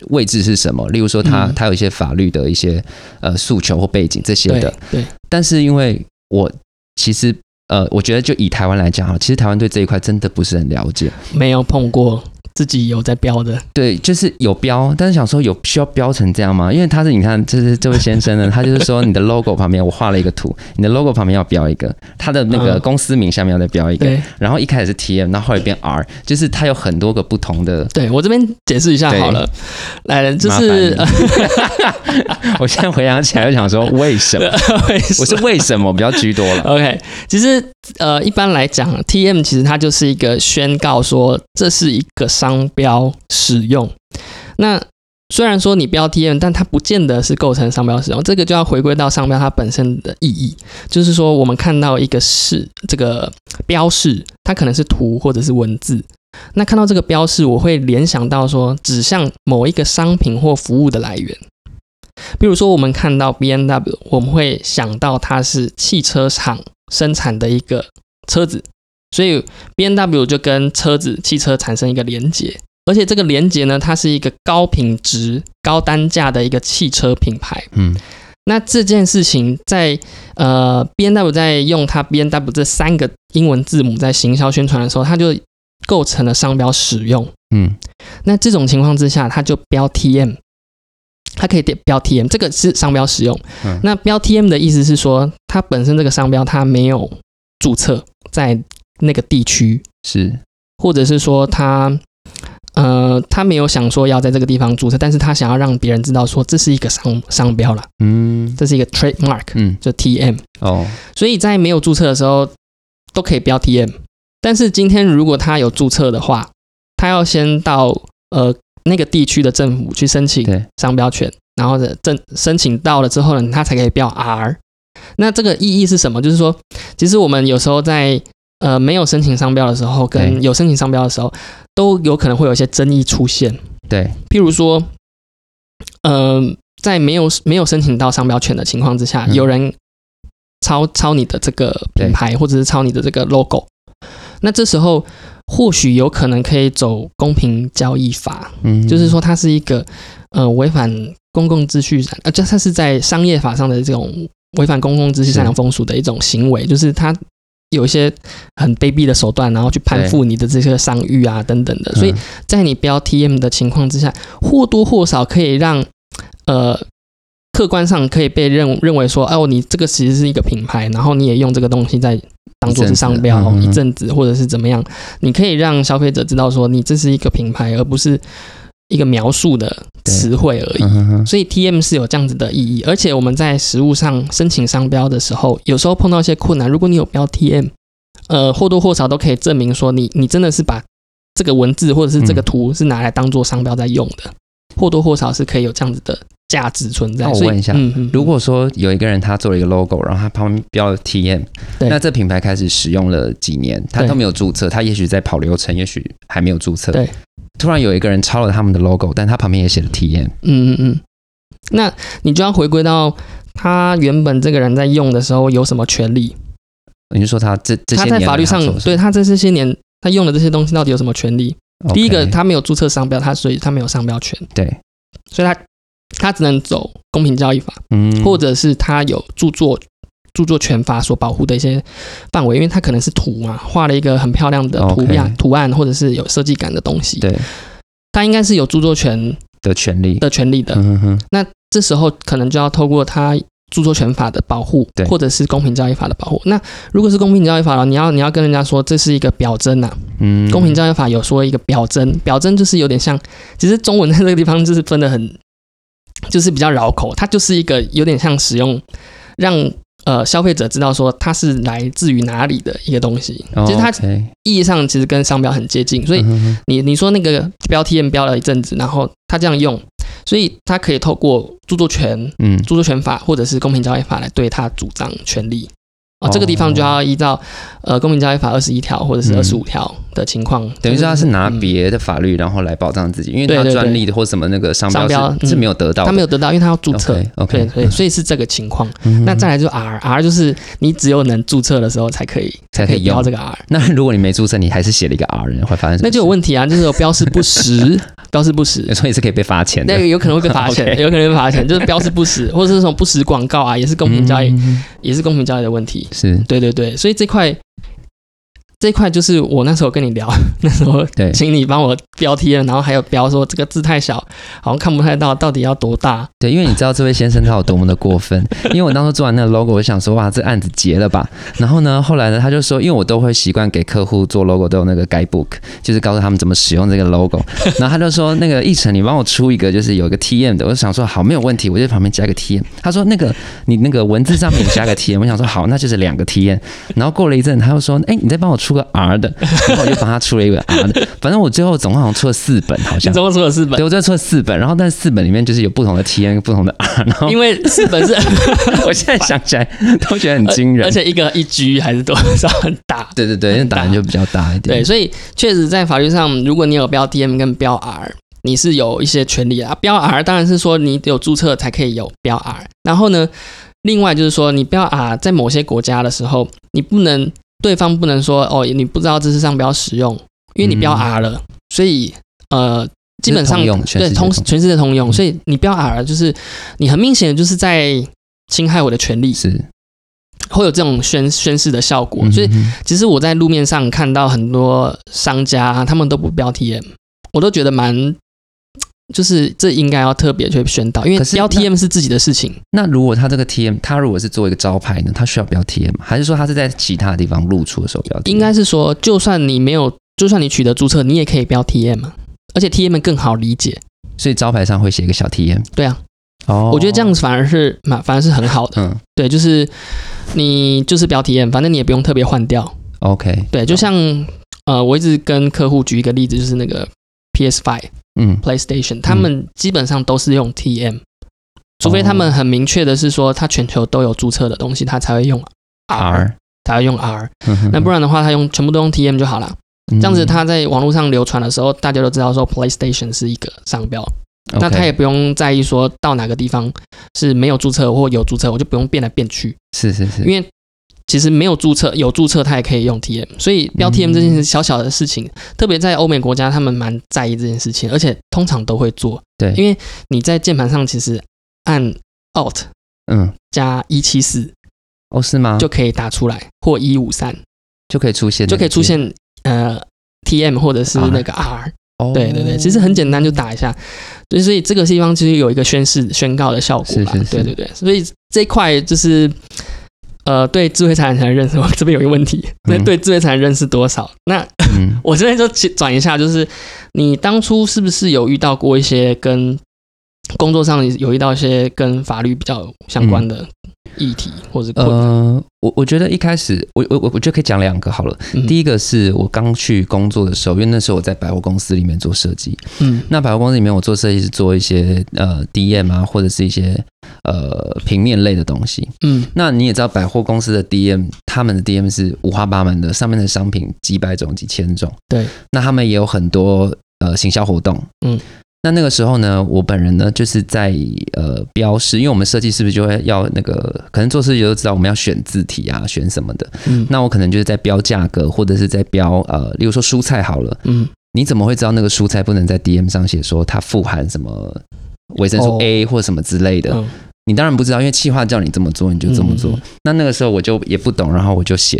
位置是什么？例如说他嗯。他有一些法律的一些呃诉求或背景这些对的，对，但是因为我其实呃我觉得就以台湾来讲哈，其实台湾对这一块真的不是很了解。没有碰过，自己有在标的，对，就是有标，但是想说有需要标成这样吗？因为他是你看，这是这位先生呢，他就是说你的 logo 旁边我画了一个图，你的 logo 旁边要标一个，他的那个嗯公司名下面要再标一个，对然后一开始是 TM，然后后来变 R，就是它有很多个不同的。对，我这边解释一下好了，来，就是麻 我现在回想起来就想说，为什么？我是为什么比较居多了？OK，其实呃，一般来讲，TM 其实它就是一个宣告说这是一个商标使用。那虽然说你标 TM，但它不见得是构成商标使用，这个就要回归到商标它本身的意义，就是说我们看到一个示这个标示，它可能是图或者是文字。那看到这个标示，我会联想到说指向某一个商品或服务的来源。比如说，我们看到 B N W，我们会想到它是汽车厂生产的一个车子，所以 B N W 就跟车子、汽车产生一个连接，而且这个连接呢，它是一个高品质、高单价的一个汽车品牌。嗯，那这件事情在呃 B N W 在用它 B N W 这三个英文字母在行销宣传的时候，它就构成了商标使用。嗯，那这种情况之下，它就标 TM，它可以标 TM，这个是商标使用。嗯那标 TM 的意思是说，它本身这个商标它没有注册在那个地区，是。或者是说他呃他没有想说要在这个地方注册，但是他想要让别人知道说这是一个商商标啦，嗯。这是一个 trademark，嗯。就 TM。哦，所以在没有注册的时候都可以标 TM，但是今天如果他有注册的话，他要先到呃那个地区的政府去申请，商标权，然后的证申请到了之后呢，他才可以标 R。那这个意义是什么？就是说，其实我们有时候在呃没有申请商标的时候，跟有申请商标的时候，都有可能会有一些争议出现。对，譬如说，呃，在没有没有申请到商标权的情况之下，嗯。有人抄抄你的这个品牌，或者是抄你的这个 logo，那这时候或许有可能可以走公平交易法，嗯，就是说它是一个呃违反公共秩序，呃，这它是在商业法上的这种违反公共秩序、善良风俗的一种行为，就是它有一些很卑鄙的手段，然后去攀附你的这些商誉啊等等的，所以嗯在你标 TM 的情况之下，或多或少可以让呃。客观上可以被认认为说，哦，你这个其实是一个品牌，然后你也用这个东西在当做是商标一阵子，或者是怎么样，你可以让消费者知道说，你这是一个品牌，而不是一个描述的词汇而已。所以 TM 是有这样子的意义，而且我们在实物上申请商标的时候，有时候碰到一些困难，如果你有标 TM，呃，或多或少都可以证明说你你真的是把这个文字或者是这个嗯图是拿来当做商标在用的，或多或少是可以有这样子的价值存在。那我问一下如果说有一个人他做了一个 logo，然后他旁边标了 TM，那这品牌开始使用了几年，他都没有注册，他也许在跑流程，也许还没有注册。对，突然有一个人抄了他们的 logo，但他旁边也写了体验。嗯嗯嗯，那你就要回归到他原本这个人在用的时候有什么权利？你就说他这这些他年在法律上来他做什么对他这这些年他用的这些东西到底有什么权利？第一个，他没有注册商标，他所以他没有商标权，对，所以他他只能走公平交易法，嗯，或者是他有著作著作权法所保护的一些范围，因为它可能是图嘛，画了一个很漂亮的图样图案，或者是有设计感的东西，对。它应该是有著作权的权利，的权利的。嗯哼哼，那这时候可能就要透过它著作权法的保护对，或者是公平交易法的保护。那如果是公平交易法了，你要你要跟人家说这是一个表征呐、嗯，公平交易法有说一个表征，表征就是有点像，其实中文在这个地方就是分的很，就是比较绕口，它就是一个有点像使用让呃消费者知道说它是来自于哪里的一个东西。哦其实它意义上其实跟商标很接近，所以你你说那个标 T M 标了一阵子，然后他这样用，所以他可以透过著作权、嗯著作权法或者是公平交易法来对他主张权利。啊、哦这个地方就要依照呃公平交易法二十一条或者是嗯二十五条的情况，等于说他是拿嗯。别的法律，然后来保障自己，因为他专利的或什么那个商商标标是没有得到，他没有得到，因为他要注册。OK 对对，所以是这个情况。嗯那再来就是 R，R 就是你只有能注册的时候才可以才可以用。标这个 R，那如果你没注册，你还是写了一个 R 人，会发生什么？那就有问题啊，就是有标示不实，标示不实。所以是可以被罚钱的。那。个有可能会被罚钱，有可能被罚钱，就是标示不实，或者是什么不实广告啊，也是公平交易，嗯。也是公平交易的问题。是。对对对，所以这块这一块就是我那时候跟你聊，那时候对请你帮我标题了，然后还有标说这个字太小，好像看不太到到底要多大。对，因为你知道这位先生他有多么的过分，因为我当时做完那个 logo，我想说哇，这案子结了吧。然后呢，后来呢，他就说，因为我都会习惯给客户做 logo 都有那个 guidebook，就是告诉他们怎么使用这个 logo。然后他就说，那个奕晨，你帮我出一个，就是有一个 TM 的。我就想说好，没有问题，我就在旁边加个 TM。他说那个你那个文字上面加个 TM，我想说好，那就是两个 TM。然后过了一阵，他又说，哎，你再帮我出个 R 的，然后我就帮他出了一个 R 的。反正我最后总共好像出了四本，好像总。共出了四本对，，我最后出了四本，然后但是四本里面就是有不同的 TM、不同的 R，然后因为四本是 我现在想起来都觉得很惊人。而且一个一 G 还是多少很大。对对对，因为打人就比较大一点。对，所以确实在法律上，如果你有标 DM 跟标 R，你是有一些权利的啊。标 R 当然是说你有注册才可以有标 R，然后呢，另外就是说你标 R 在某些国家的时候，你不能对方不能说哦，你不知道这是商标使用，因为你标嗯。R 了，所以呃。基本上对通全世界通用，嗯。所以你标 R 就是你很明显的就是在侵害我的权利，是，会有这种宣宣示的效果。所以其实我在路面上看到很多商家，他们都不标 TM，我都觉得蛮，就是这应该要特别去宣导，因为标 TM 是自己的事情。那如果他这个 TM，他如果是做一个招牌呢，他需要标 TM 吗？还是说他是在其他地方露出的时候标 TM？应该是说，就算你没有，就算你取得注册，你也可以标 TM，啊而且 TM 更好理解。所以招牌上会写一个小 TM。对啊，哦我觉得这样子反而是蛮，反而是很好的。嗯对，就是你就是标 TM，反正你也不用特别换掉。，OK，对，就像呃，我一直跟客户举一个例子，就是那个 PS Five。嗯。PlayStation，他们基本上都是用 TM，、除非他们很明确的是说，他全球都有注册的东西，他才会用 R，, 才会用 R。那不然的话，他用全部都用 TM 就好了。嗯。这样子，他在网络上流传的时候，大家都知道说 PlayStation 是一个商标，那他也不用在意说到哪个地方是没有注册或有注册，我就不用变来变去，是是是，因为其实没有注册，有注册它也可以用 TM，所以标 TM 这件事小小的事情，特别在欧美国家，他们蛮在意这件事情，而且通常都会做。对，因为你在键盘上其实按 Alt 嗯，加一七四哦，是吗？就可以打出来，或一五三就可以出现，就可以出。现呃 TM 或者是那个 R。哦，对对对，其实很简单，就打一下。对，所以这个地方其实有一个宣誓、宣告的效果吧。是是是对对对，所以这一块就是呃，对智慧财产权的认识，我这边有一个问题，那、嗯对智慧财产权认识多少？那嗯，我这边就切转一下，就是你当初是不是有遇到过一些跟工作上有遇到一些跟法律比较相关的议题或者？呃，我我觉得一开始，我我我我觉得可以讲两个好了。嗯第一个是我刚去工作的时候，因为那时候我在百货公司里面做设计。嗯那百货公司里面，我做设计是做一些呃 DM 啊，或者是一些呃平面类的东西。嗯那你也知道，百货公司的 DM，他们的 DM 是五花八门的，上面的商品几百种、几千种。对，那他们也有很多呃行销活动。嗯，那那个时候呢，我本人呢就是在呃标示，因为我们设计是不是就会要那个，可能做设计都知道我们要选字体啊，选什么的。嗯那我可能就是在标价格，或者是在标呃，例如说蔬菜好了，嗯你怎么会知道那个蔬菜不能在 DM 上写说它富含什么维生素哦 A 或什么之类的？嗯你当然不知道，因为企划叫你这么做，你就这么做。那那个时候我就也不懂，然后我就写，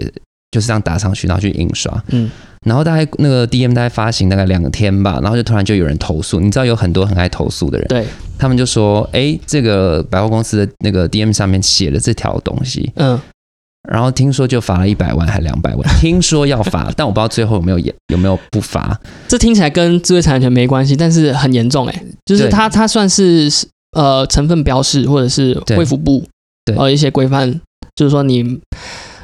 就是这样打上去，然后去印刷。嗯。然后大概那个 DM 大概发行大概两天吧，然后就突然就有人投诉，你知道有很多很爱投诉的人，对，他们就说，哎，这个百货公司的那个 DM 上面写了这条东西，嗯。然后听说就罚了一百万还两百万，听说要罚，但我不知道最后有没有也有没有不罚。这听起来跟智慧财产权没关系，但是很严重哎、就是对。它它算是呃成分标示或者是对。卫福部对。呃一些规范，就是说你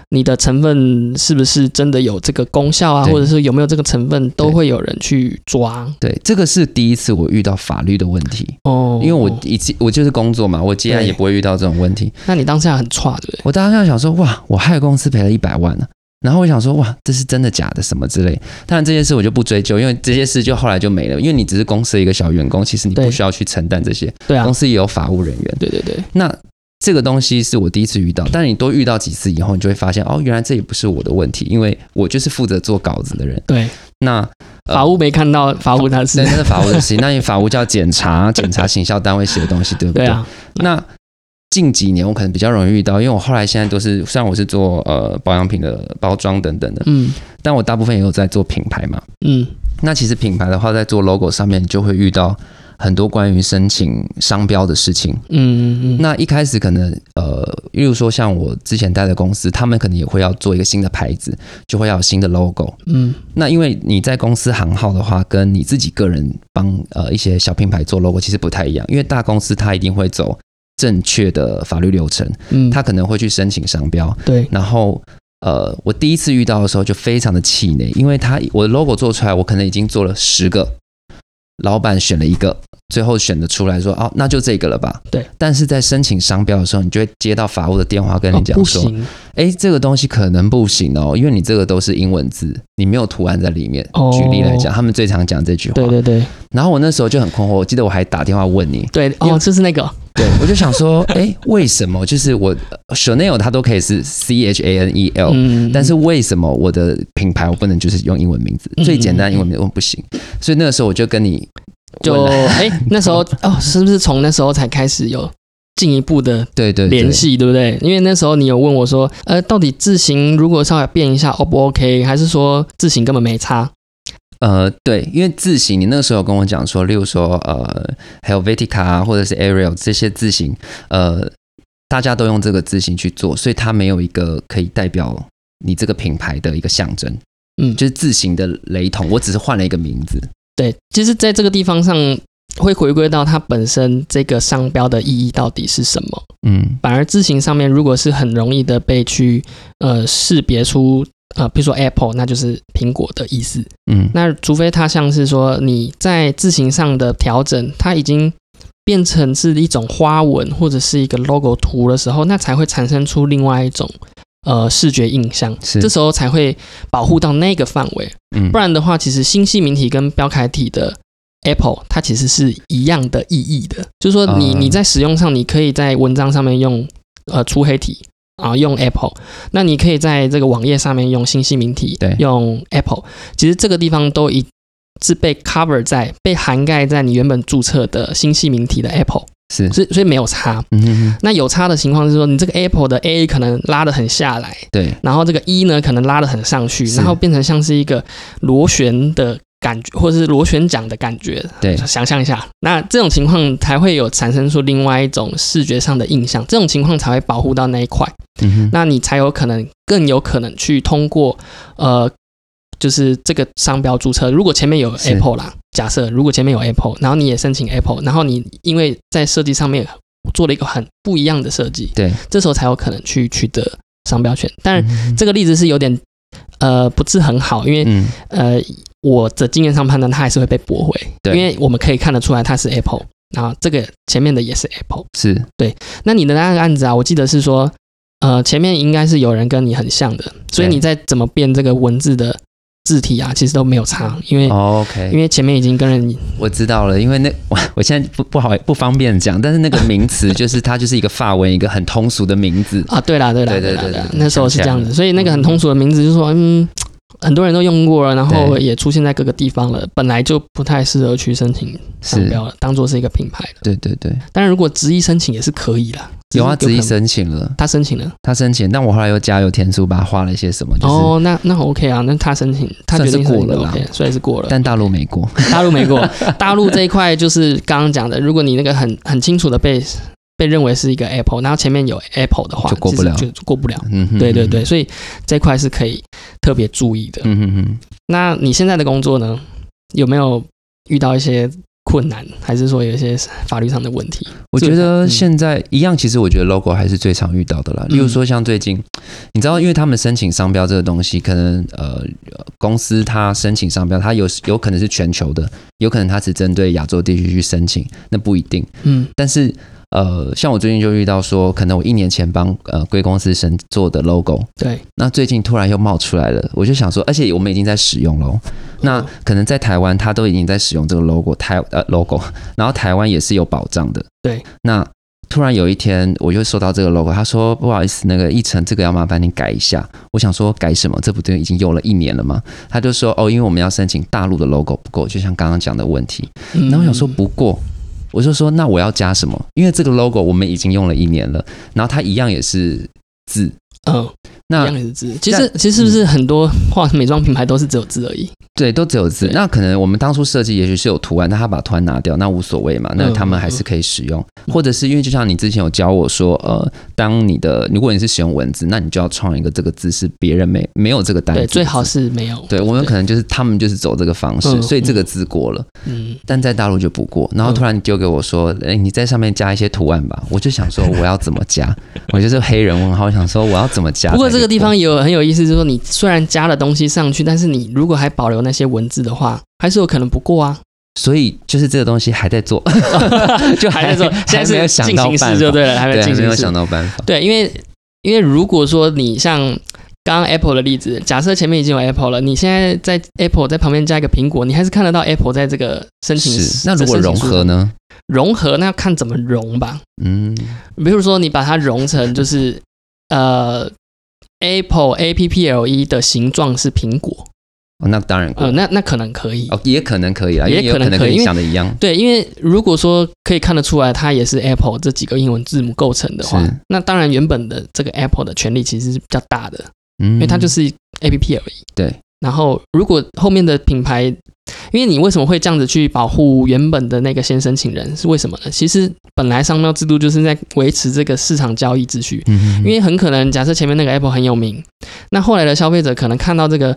你的成分是不是真的有这个功效啊，或者是有没有这个成分，都会有人去抓。对，这个是第一次我遇到法律的问题，哦。因为我以前我就是工作嘛，我接案对。也不会遇到这种问题。那你当下很差对不对？我当下想说，哇，我害公司赔了一百万呢、然后我想说，哇，这是真的假的？什么之类？当然这件事我就不追究，因为这些事就后来就没了。因为你只是公司的一个小员工，其实你不需要去承担这些。对啊公，司也有法务人员。对对对，那这个东西是我第一次遇到，但你多遇到几次以后，你就会发现，哦，原来这也不是我的问题，因为我就是负责做稿子的人。对，那呃法务没看到，法务他是对，那是法务的事情。那你法务叫检查，检查行销单位写的东西，对不对？对啊，那近几年我可能比较容易遇到，因为我后来现在都是，虽然我是做呃保养品的包装等等的，嗯但我大部分也有在做品牌嘛。嗯那其实品牌的话，在做 logo 上面，就会遇到很多关于申请商标的事情。嗯嗯嗯，那一开始可能呃，例如说像我之前待的公司，他们可能也会要做一个新的牌子，就会要有新的 logo。嗯那因为你在公司行号的话，跟你自己个人帮呃一些小品牌做 logo 其实不太一样，因为大公司它一定会走正确的法律流程，嗯，他可能会去申请商标，对，然后呃，我第一次遇到的时候就非常的气馁，因为他我的 logo 做出来，我可能已经做了十个，老板选了一个，最后选的出来说，哦，那就这个了吧。对。但是在申请商标的时候，你就会接到法务的电话跟你哦讲说，哎、这个东西可能不行哦，因为你这个都是英文字，你没有图案在里面。哦举例来讲，他们最常讲这句话。对对对然后我那时候就很困惑，我记得我还打电话问你，对，哦，就是那个，对我就想说，哎，为什么就是我呃 Chanel 它都可以是 C H A N E L，、嗯，但是为什么我的品牌我不能就是用英文名字？嗯最简单英文名字我不行，所以那个时候我就跟你就问了哎、那时候哦，是不是从那时候才开始有进一步的对对对联系，对不对？因为那时候你有问我说，呃，到底字形如果稍微变一下，O 不 OK？还是说字形根本没差？呃，对，因为字形，你那个时候有跟我讲说，例如说呃还有 Vetica 啊，或者是 Arial 这些字形，呃，大家都用这个字形去做，所以它没有一个可以代表你这个品牌的一个象征，嗯，就是字形的雷同，我只是换了一个名字。对，其实在这个地方上会回归到它本身这个商标的意义到底是什么。嗯反而字形上面如果是很容易的被去呃识别出。呃，比如说 Apple，那就是苹果的意思。嗯那除非它像是说你在字形上的调整，它已经变成是一种花纹或者是一个 logo 图的时候，那才会产生出另外一种呃视觉印象。是这时候才会保护到那个范围。嗯不然的话，其实新细明体跟标楷体的 Apple 它其实是一样的意义的，就是说你啊你在使用上，你可以在文章上面用呃粗黑体，啊，用 Apple，那你可以在这个网页上面用新系名体，对。用 Apple，其实这个地方都已是被 cover 在被涵盖在你原本注册的新系名体的 Apple，是，所以所以没有差。嗯哼哼，那有差的情况是说，你这个 Apple 的 A 可能拉得很下来，对，然后这个 E 呢可能拉得很上去，然后变成像是一个螺旋的感觉，或者是螺旋桨的感觉。对，想象一下，那这种情况才会有产生出另外一种视觉上的印象，这种情况才会保护到那一块，嗯哼，那你才有可能更有可能去通过呃。就是这个商标注册，如果前面有 Apple 啦，假设如果前面有 Apple，然后你也申请 Apple，然后你因为在设计上面做了一个很不一样的设计，对，这时候才有可能去取得商标权。但这个例子是有点呃不是很好，因为嗯，呃我的经验上判断它还是会被驳回，对因为我们可以看得出来它是 Apple，然后这个前面的也是 Apple。是对，那你的那个案子啊，我记得是说呃前面应该是有人跟你很像的，所以你在怎么变这个文字的字体啊，其实都没有差，因为、哦 OK，因为前面已经跟人我知道了，因为那我我现在不不好不方便讲，但是那个名词就是它就是一个法文，一个很通俗的名字。啊，对啦对啦对对啦啦对对对那时候是这样子，所以那个很通俗的名字就是说嗯。很多人都用过了，然后也出现在各个地方了，本来就不太适合去申请商是，标了，当做是一个品牌了。对对对，当然，如果执意申请也是可以的。有啊，执意申请了，他申请了。他申请，但我后来又加油添醋，把它画了一些什么，就是，哦，那那 OK 啊，那他申请，他决定申请算是过了啦所以是过了。但大陆没过。大陆没过，大陆这一块就是刚刚讲的，如果你那个很很清楚的被被认为是一个 Apple，然后前面有 Apple 的话，就过不了就过不了。嗯哼，对对对，所以这块是可以特别注意的。嗯哼哼，那你现在的工作呢，有没有遇到一些困难，还是说有一些法律上的问题？我觉得嗯现在一样，其实我觉得 logo 还是最常遇到的啦。嗯例如说像最近，你知道，因为他们申请商标这个东西，可能呃公司他申请商标，他有有可能是全球的，有可能他只针对亚洲地区去申请，那不一定。嗯但是呃，像我最近就遇到说，可能我一年前帮呃贵公司申做的 logo，对，那最近突然又冒出来了，我就想说，而且我们已经在使用喽。那可能在台湾，它都已经在使用这个 logo，台呃 logo，然后台湾也是有保障的。对，那突然有一天，我就收到这个 logo，他说不好意思，那个一成这个要麻烦你改一下。我想说改什么？这不就已经用了一年了吗？他就说哦，因为我们要申请大陆的 logo 不够，就像刚刚讲的问题。嗯然后我想说不过，我就说那我要加什么？因为这个 logo 我们已经用了一年了，然后它一样也是字。嗯，一那样也是字。其实其实是不是很多化美妆品牌都是只有字而已？对，都只有字。那可能我们当初设计也许是有图案，但他把图案拿掉，那无所谓嘛。那嗯他们还是可以使用，或者是因为就像你之前有教我说，呃，当你的如果你是使用文字，那你就要创一个这个字是别人没没有这个单字对，最好是没有。对我们可能就是他们就是走这个方式，嗯所以这个字过了，嗯，但在大陆就不过。然后突然丢给我说，哎、你在上面加一些图案吧，我就想说我要怎么加，我就是黑人问号，我想说我要怎么加。不过这个地方有很有意思，就是说你虽然加了东西上去，但是你如果还保留那些文字的话，还是有可能不过啊。所以就是这个东西还在做，就还在做，现在还没有是进行想到办法式就对了，还没有对，还没有。想到办法。对，因为因为如果说你像刚刚 Apple 的例子，假设前面已经有 Apple 了，你现在在 Apple 在旁边加一个苹果，你还是看得到 Apple 在这个申请是，那如果融合呢？融合那要看怎么融吧。嗯，比如说你把它融成就是呃 Apple A P P L E 的形状是苹果，哦那当然过呃，那那可能可以。哦，也可能可以啦，也可能可以想的一样。对，因为如果说可以看得出来，它也是 Apple 这几个英文字母构成的话，那当然原本的这个 Apple 的权利其实是比较大的，嗯，因为它就是 A P P 而已。对。然后，如果后面的品牌，因为你为什么会这样子去保护原本的那个先申请人，是为什么呢？其实本来商标制度就是在维持这个市场交易秩序，嗯，因为很可能假设前面那个 Apple 很有名，那后来的消费者可能看到这个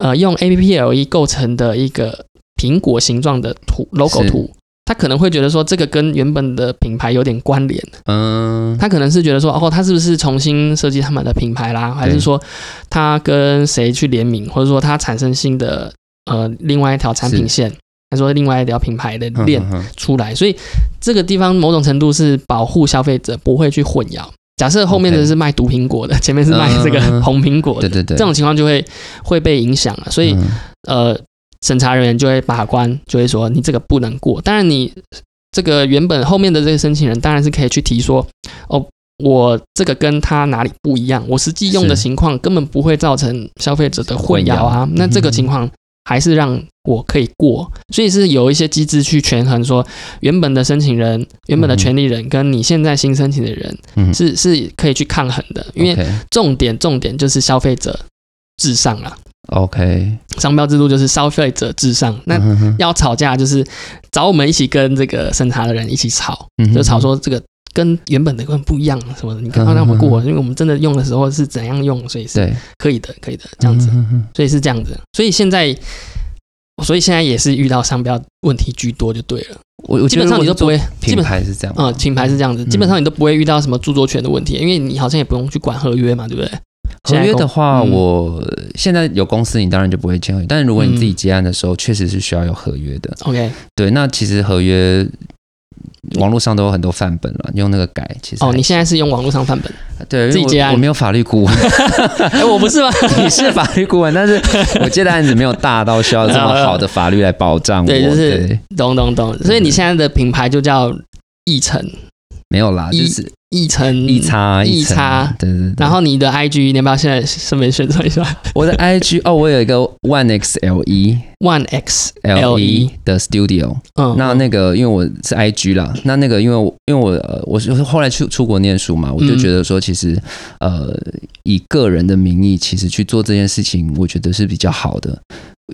呃用 A P P L E 构成的一个苹果形状的图 logo 图。他可能会觉得说这个跟原本的品牌有点关联，嗯，他可能是觉得说哦，他是不是重新设计他们的品牌啦，还是说他跟谁去联名，或者说他产生新的呃另外一条产品线，还是说另外一条品牌的链出来，所以这个地方某种程度是保护消费者不会去混淆。假设后面的是卖毒苹果的，前面是卖这个嗯红苹果的，对对对，这种情况就会会被影响了。所以、嗯呃，审查人员就会把关，就会说你这个不能过。当然，你这个原本后面的这个申请人当然是可以去提说，哦，我这个跟他哪里不一样，我实际用的情况根本不会造成消费者的混淆啊。那这个情况还是让我可以过，所以是有一些机制去权衡说，原本的申请人、原本的权利人跟你现在新申请的人嗯，是是可以去抗衡的，因为重点重点就是消费者至上啊，OK，商标制度就是消费者至上。那要吵架就是找我们一起跟这个审查的人一起吵，嗯就吵说这个跟原本的根本不一样什么的，你刚刚让我们过，因为我们真的用的时候是怎样用，所以是可以的，可以的这样子，嗯哼哼所以是这样子。所以现在，所以现在也是遇到商标问题居多就对了。我我基本上你都不会，基品本牌是这样嗯，品牌是这样子，嗯基本上你都不会遇到什么著作权的问题，因为你好像也不用去管合约嘛，对不对？合约的话，嗯我现在有公司，你当然就不会签合约。但是如果你自己接案的时候，确实是需要有合约的。OK，对，那其实合约网络上都有很多范本了，用那个改。其实哦，你现在是用网络上范本？对自己接案我我没有法律顾问，欸，我不是吗？你是法律顾问，但是我接的案子没有大到需要这么好的法律来保障我。对就是对懂懂懂。所以你现在的品牌就叫易成，没有啦，就一是易成一叉一层叉。对对对。然后你的 IG 你要不要现在顺便宣传一下？我的 IG 哦，我有一个 One X L E？One X L E 的 Studio，嗯，那那个因为我是 IG 啦，那那个因为我因为我呃我是后来去出国念书嘛，我就嗯觉得说其实呃以个人的名义其实去做这件事情，我觉得是比较好的，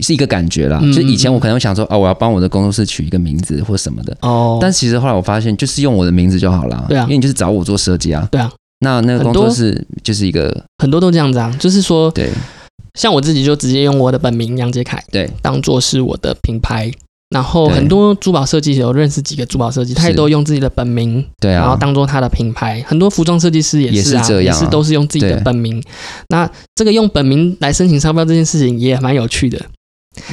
是一个感觉啦。嗯就以前我可能会想说哦，我要帮我的工作室取一个名字或什么的，哦，但其实后来我发现就是用我的名字就好了。对啊因为你就是找我做设计啊。对啊。那那个工作室就是一个很多都这样子啊，就是说，对像我自己就直接用我的本名杨杰凯对当做是我的品牌。然后很多珠宝设计有认识几个珠宝设计，他也都用自己的本名，对啊，然后当做他的品牌。很多服装设计师也是啊，也是这样啊也是都是用自己的本名。那这个用本名来申请商标这件事情也蛮有趣的。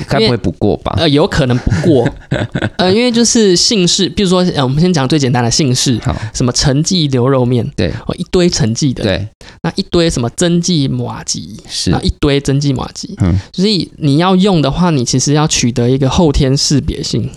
该不会不过吧？呃，有可能不过，呃，因为就是姓氏，比如说，呃，我们先讲最简单的姓氏，好，什么陈记牛肉面，对。哦，一堆陈记的，对。那一堆什么曾记马吉，是。那，一堆曾记马吉，嗯，所以你要用的话，你其实要取得一个后天识别性，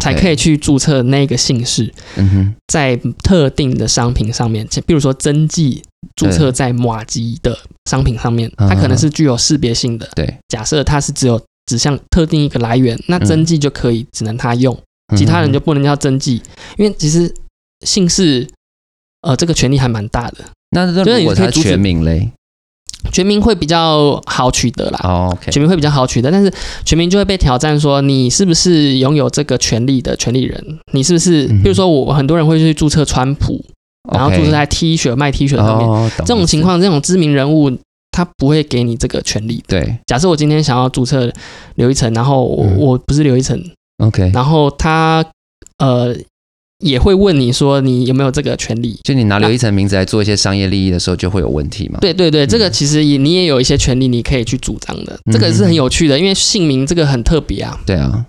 才可以。去注册那个姓氏，嗯哼，在特定的商品上面，比如说曾记注册在马吉的商品上面，嗯它可能是具有识别性的。对，假设它是只有指向特定一个来源，那嗯真迹就可以只能他用，其他人就不能叫真迹，因为其实姓氏呃这个权利还蛮大的，那如果它你可以阻止全名嘞？全名会比较好取得啦。哦，OK，全名会比较好取得，但是全名就会被挑战说你是不是拥有这个权利的权利人？你是不是？嗯比如说我很多人会去注册川普，然后注册在 T 恤卖 T 恤上面，这种情况，这种知名人物他不会给你这个权利。对假设我今天想要注册刘一成，然后我、嗯我不是刘一成，，OK，然后他呃也会问你说你有没有这个权利？就你拿刘一成名字来做一些商业利益的时候，就会有问题嘛？对对对，嗯这个其实也你也有一些权利，你可以去主张的，嗯这个是很有趣的，因为姓名这个很特别啊。对啊，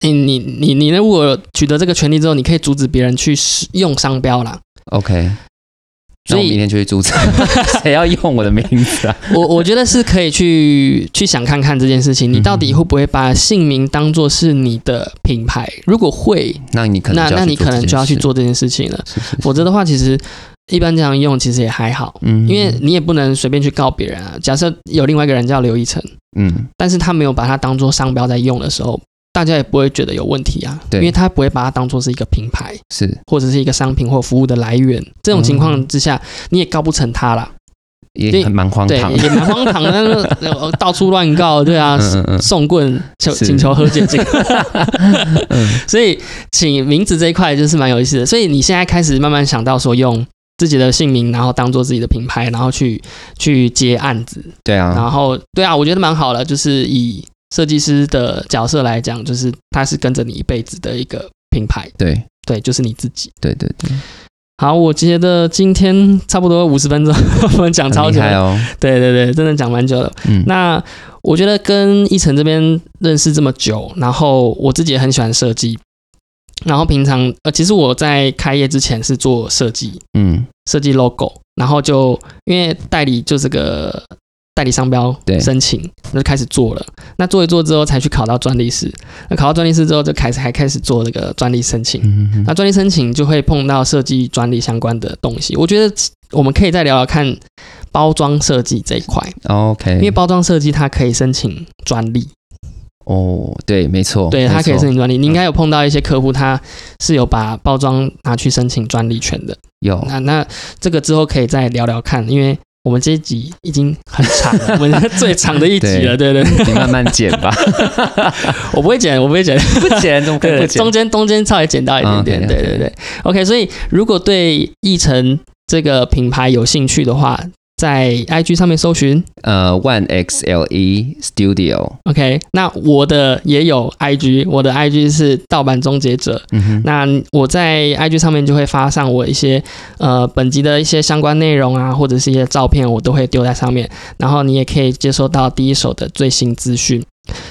你你你你如果取得这个权利之后，你可以阻止别人去使用商标啦。OK，那所以明天就去注册，谁要用我的名字啊？我我觉得是可以去去想看看这件事情，你到底会不会把姓名当做是你的品牌？如果会，那你可能那那你可能就要去做这件事情了。是是是否则的话，其实一般这样用其实也还好，嗯因为你也不能随便去告别人啊。假设有另外一个人叫刘一成，嗯，但是他没有把它当做商标在用的时候，大家也不会觉得有问题啊，对。因为他不会把它当做是一个品牌是。或者是一个商品或服务的来源。这种情况之下，你也告不成他啦，也很蛮荒对，唐，也蛮荒唐的，但是呃到处乱告，对啊，嗯嗯嗯。送棍求是。请求和解 所以，请名字这一块就是蛮有意思的。所以你现在开始慢慢想到说，用自己的姓名，然后当做自己的品牌，然后去去接案子，对啊，然后对啊，我觉得蛮好的。就是以设计师的角色来讲，就是他是跟着你一辈子的一个品牌，对。对，就是你自己。对对对，好，我觉得今天差不多五十分钟，我们讲超久哦，对对对，真的讲蛮久了。嗯，那我觉得跟一晨这边认识这么久，然后我自己也很喜欢设计，然后平常呃，其实我在开业之前是做设计，嗯。设计 logo，然后就因为代理就这个代理商标对申请，那就开始做了。那做一做之后，才去考到专利师。那考到专利师之后，就开始还开始做这个专利申请。那专利申请就会碰到设计专利相关的东西。我觉得我们可以再聊聊看包装设计这一块，，OK，因为包装设计它可以申请专利，哦，对，没错，对，没它可以申请专利。你应该有碰到一些客户，他是有把包装拿去申请专利权的。有，那那这个之后可以再聊聊看，因为我们这一集已经很长了，我们最长的一集了，对对对，你慢慢剪吧，我不会剪，我不会剪，不剪怎么可以，不剪中？间中间稍微剪到一点点，嗯对对对，OK。所以如果对奕晨这个品牌有兴趣的话，在 IG 上面搜寻呃，One X L E Studio，，OK。那我的也有 IG，我的 IG 是盗版终结者。嗯哼，那我在 IG 上面就会发上我一些呃本集的一些相关内容啊，或者是一些照片，我都会丢在上面，然后你也可以接收到第一手的最新资讯。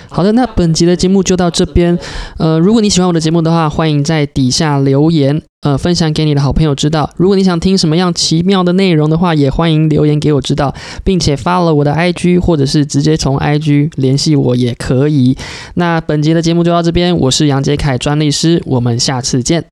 好的，那本集的节目就到这边。呃，如果你喜欢我的节目的话，欢迎在底下留言，呃，分享给你的好朋友知道。如果你想听什么样奇妙的内容的话，也欢迎留言给我知道，并且发了我的 IG，或者是直接从 IG 联系我也可以。那本节的节目就到这边，我是杨杰凯专利师，我们下次见。